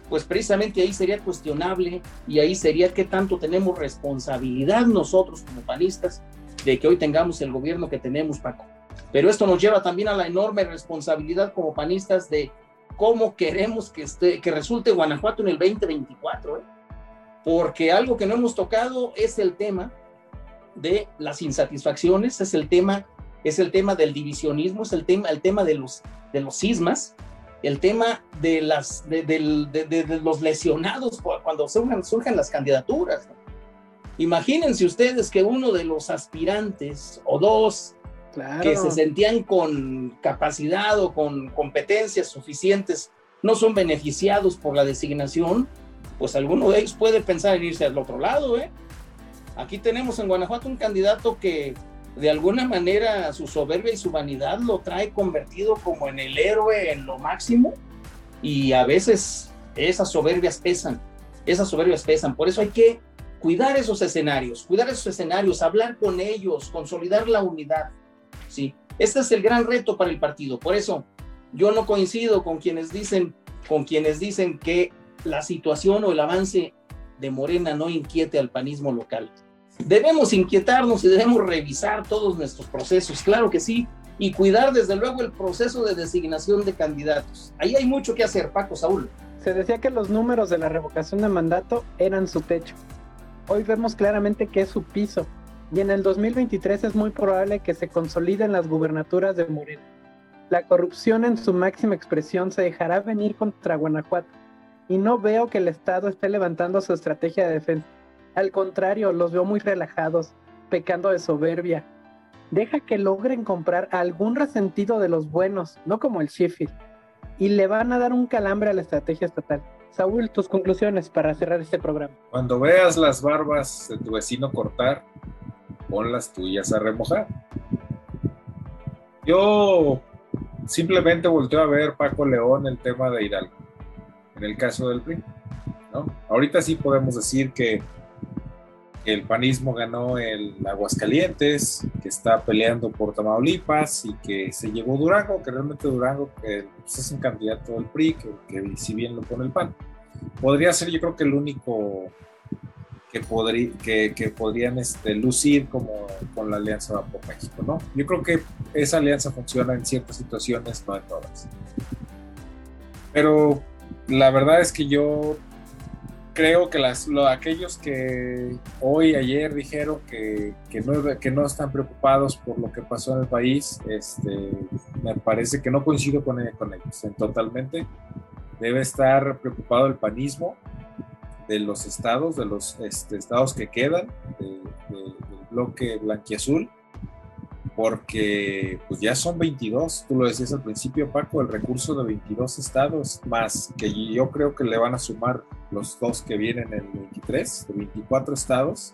Pues precisamente ahí sería cuestionable y ahí sería qué tanto tenemos responsabilidad nosotros como panistas de que hoy tengamos el gobierno que tenemos, Paco. Pero esto nos lleva también a la enorme responsabilidad como panistas de cómo queremos que, esté, que resulte Guanajuato en el 2024, ¿eh? porque algo que no hemos tocado es el tema de las insatisfacciones, es el tema, es el tema del divisionismo, es el tema, el tema de los, de los sismas, el tema de, las, de, los lesionados cuando surgen, surgen las candidaturas. Imagínense ustedes que uno de los aspirantes o dos que se sentían con capacidad o con competencias suficientes no son beneficiados por la designación, pues alguno de ellos puede pensar en irse al otro lado, ¿eh? Aquí tenemos en Guanajuato un candidato que de alguna manera su soberbia y su vanidad lo trae convertido como en el héroe en lo máximo y a veces esas soberbias pesan, esas soberbias pesan. Por eso hay que cuidar esos escenarios, cuidar esos escenarios, hablar con ellos, consolidar la unidad. ¿sí? Este es el gran reto para el partido. Por eso yo no coincido con quienes dicen, con quienes dicen que la situación o el avance de Morena no inquiete al panismo local. Debemos inquietarnos y debemos revisar todos nuestros procesos, claro que sí, y cuidar desde luego el proceso de designación de candidatos. Ahí hay mucho que hacer, Paco Saúl. Se decía que los números de la revocación de mandato eran su techo. Hoy vemos claramente que es su piso. Y en el 2023 es muy probable que se consoliden las gubernaturas de Morena. La corrupción en su máxima expresión se dejará venir contra Guanajuato. Y no veo que el Estado esté levantando su estrategia de defensa. Al contrario, los veo muy relajados, pecando de soberbia. Deja que logren comprar algún resentido de los buenos, no como el Sheffield. Y le van a dar un calambre a la estrategia estatal. Saúl, tus conclusiones para cerrar este programa. Cuando veas las barbas de tu vecino cortar, pon las tuyas a remojar. Yo simplemente volteo a ver Paco León el tema de Hidalgo, en el caso del PRI. ¿no? Ahorita sí podemos decir que el panismo ganó el Aguascalientes, que está peleando por Tamaulipas y que se llevó Durango, que realmente Durango pues, es un candidato del PRI, que, si bien lo pone el PAN. Podría ser yo creo que el único que, podría, que, podrían este, lucir como con la Alianza por México, ¿no? Yo creo que esa alianza funciona en ciertas situaciones, no en todas. Pero la verdad es que yo creo que las, aquellos que hoy, ayer dijeron que, que, no, que no están preocupados por lo que pasó en el país, este, me parece que no coincido con, con ellos en totalmente. Debe estar preocupado el panismo de los estados, de los este, estados que quedan del bloque blanquiazul porque pues ya son 22, tú lo decías al principio Paco, el recurso de 22 estados, más que yo creo que le van a sumar los dos que vienen en el 23, de 24 estados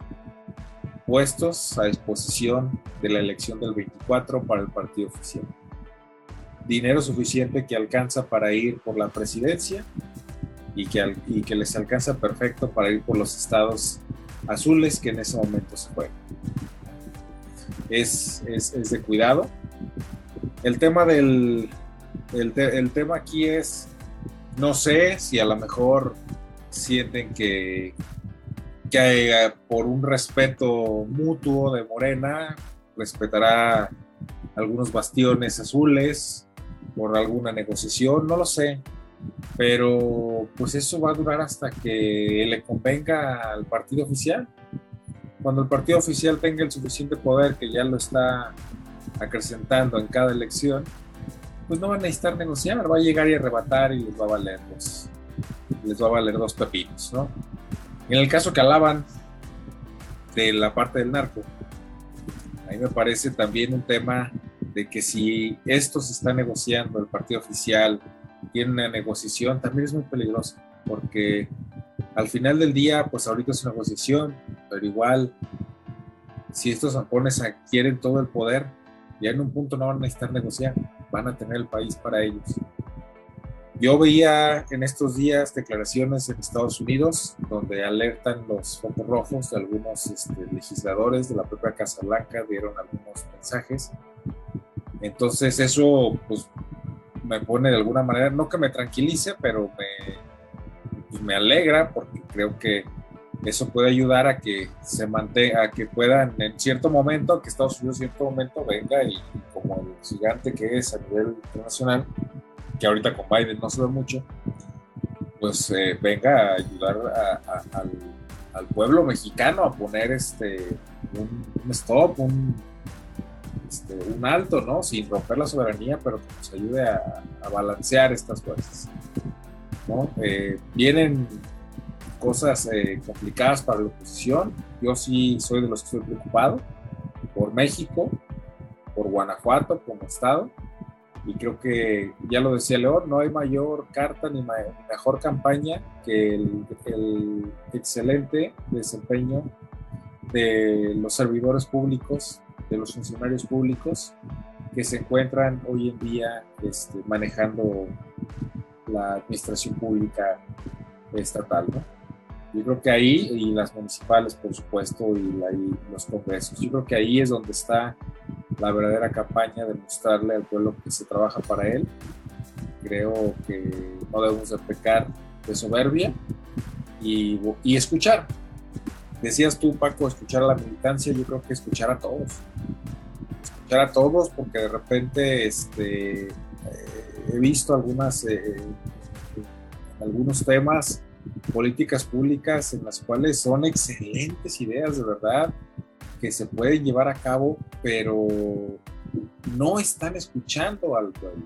puestos a disposición de la elección del 24 para el partido oficial. Dinero suficiente que alcanza para ir por la presidencia y que, y que les alcanza perfecto para ir por los estados azules que en ese momento se juegan. Es, es, de cuidado. El tema del el, tema aquí es, no sé si a lo mejor sienten que, que por un respeto mutuo de Morena, respetará algunos bastiones azules por alguna negociación, no lo sé pero pues eso va a durar hasta que le convenga al partido oficial. Cuando el partido oficial tenga el suficiente poder que ya lo está acrecentando en cada elección, pues no van a necesitar negociar, va a llegar y arrebatar y les va a valer dos, les va a valer dos pepinos, ¿no? En el caso que alaban de la parte del narco, a mí me parece también un tema de que si esto se está negociando el partido oficial tiene una negociación, también es muy peligroso, porque al final del día, pues ahorita es una negociación, pero igual, si estos japoneses adquieren todo el poder, ya en un punto no van a necesitar negociar, van a tener el país para ellos. Yo veía en estos días declaraciones en Estados Unidos donde alertan los focos rojos de algunos este, legisladores de la propia Casa Blanca, dieron algunos mensajes. Entonces eso pues me pone de alguna manera, no que me tranquilice, pero me, pues, me alegra porque creo que eso puede ayudar a que se mantenga, a que puedan en cierto momento, que Estados Unidos en cierto momento venga y, como el gigante que es a nivel internacional, que ahorita con Biden no se ve mucho, pues eh, venga a ayudar al, pueblo mexicano a poner este un stop, un, este, un alto, ¿no? Sin romper la soberanía, pero que nos ayude a, balancear estas fuerzas, ¿no? Eh, vienen cosas eh, complicadas para la oposición. Yo sí soy de los que estoy preocupado por México, por Guanajuato como estado. Y creo que, ya lo decía León, no hay mayor carta ni mejor campaña que el excelente desempeño de los servidores públicos de los funcionarios públicos que se encuentran hoy en día este, manejando la administración pública estatal. ¿no? Yo creo que ahí, y las municipales, por supuesto, y, los congresos, yo creo que ahí es donde está la verdadera campaña de mostrarle al pueblo que se trabaja para él. Creo que no debemos de pecar de soberbia y, y escuchar, Decías tú, Paco, escuchar a la militancia, yo creo que escuchar a todos. Escuchar a todos porque de repente este, he visto algunas, eh, algunos temas, políticas públicas en las cuales son excelentes ideas de verdad que se pueden llevar a cabo, pero no están escuchando al pueblo.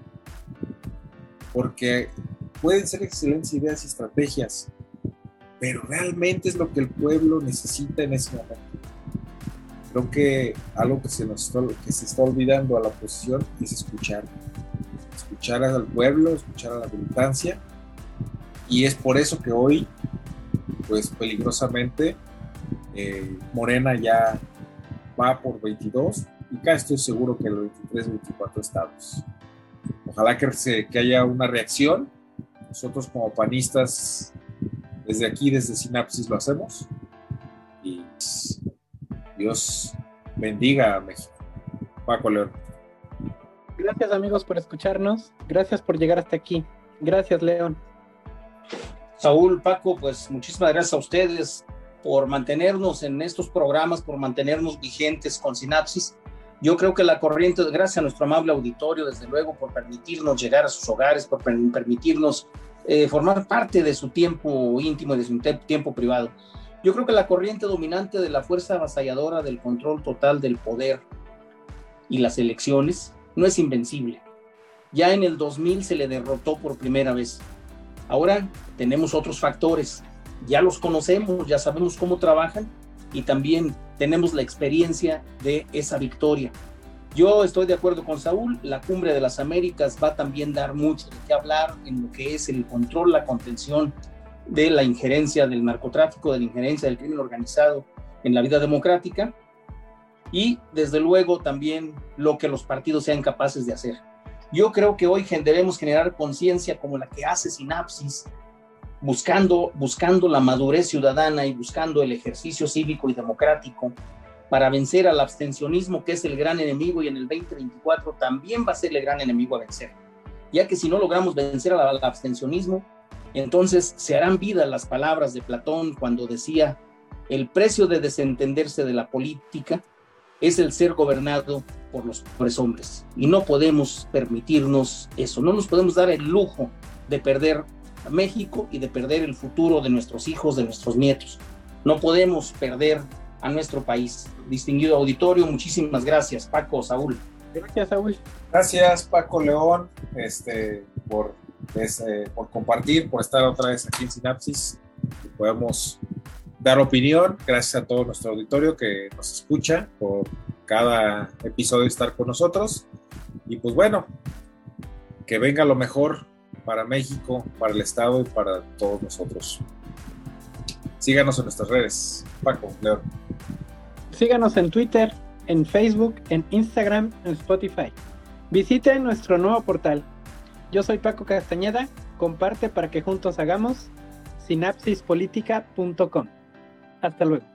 Porque pueden ser excelentes ideas y estrategias, pero realmente es lo que el pueblo necesita en ese momento. Creo que algo que se nos que se está olvidando a la oposición es escuchar. Escuchar al pueblo, escuchar a la militancia. Y es por eso que hoy, pues peligrosamente, eh, Morena ya va por 22 y acá estoy seguro que los 23, 24 estados. Ojalá que, se, que haya una reacción. Nosotros como panistas desde aquí, desde Sinapsis, lo hacemos. Y Dios bendiga a México. Paco León. Gracias amigos por escucharnos. Gracias por llegar hasta aquí. Gracias, León. Saúl, Paco, pues muchísimas gracias a ustedes por mantenernos en estos programas, por mantenernos vigentes con Sinapsis. Yo creo que la corriente, gracias a nuestro amable auditorio, desde luego, por permitirnos llegar a sus hogares, por permitirnos eh, formar parte de su tiempo íntimo, de su tiempo privado. Yo creo que la corriente dominante de la fuerza avasalladora del control total del poder y las elecciones no es invencible. Ya en el 2000 se le derrotó por primera vez. Ahora tenemos otros factores, ya los conocemos, ya sabemos cómo trabajan y también tenemos la experiencia de esa victoria. Yo estoy de acuerdo con Saúl, la cumbre de las Américas va también a dar mucho de qué hablar en lo que es el control, la contención de la injerencia del narcotráfico, de la injerencia del crimen organizado en la vida democrática y desde luego también lo que los partidos sean capaces de hacer. Yo creo que hoy debemos generar conciencia como la que hace Sinapsis buscando, buscando la madurez ciudadana y buscando el ejercicio cívico y democrático para vencer al abstencionismo, que es el gran enemigo, y en el 2024 también va a ser el gran enemigo a vencer. Ya que si no logramos vencer al abstencionismo, entonces se harán vida las palabras de Platón cuando decía, el precio de desentenderse de la política es el ser gobernado por los pobres hombres. Y no podemos permitirnos eso, no nos podemos dar el lujo de perder a México y de perder el futuro de nuestros hijos, de nuestros nietos. No podemos perder a nuestro país. Distinguido auditorio, muchísimas gracias, Paco, Saúl. Gracias, Saúl. Gracias, Paco León, este, por, eh, por compartir, por estar otra vez aquí en Sinapsis. Podemos dar opinión. Gracias a todo nuestro auditorio que nos escucha por cada episodio estar con nosotros. Y pues bueno, que venga lo mejor para México, para el Estado y para todos nosotros. Síganos en nuestras redes. Paco, León. Síganos en Twitter, en Facebook, en Instagram, en Spotify. Visite nuestro nuevo portal. Yo soy Paco Castañeda. Comparte para que juntos hagamos sinapsispolítica.com. Hasta luego.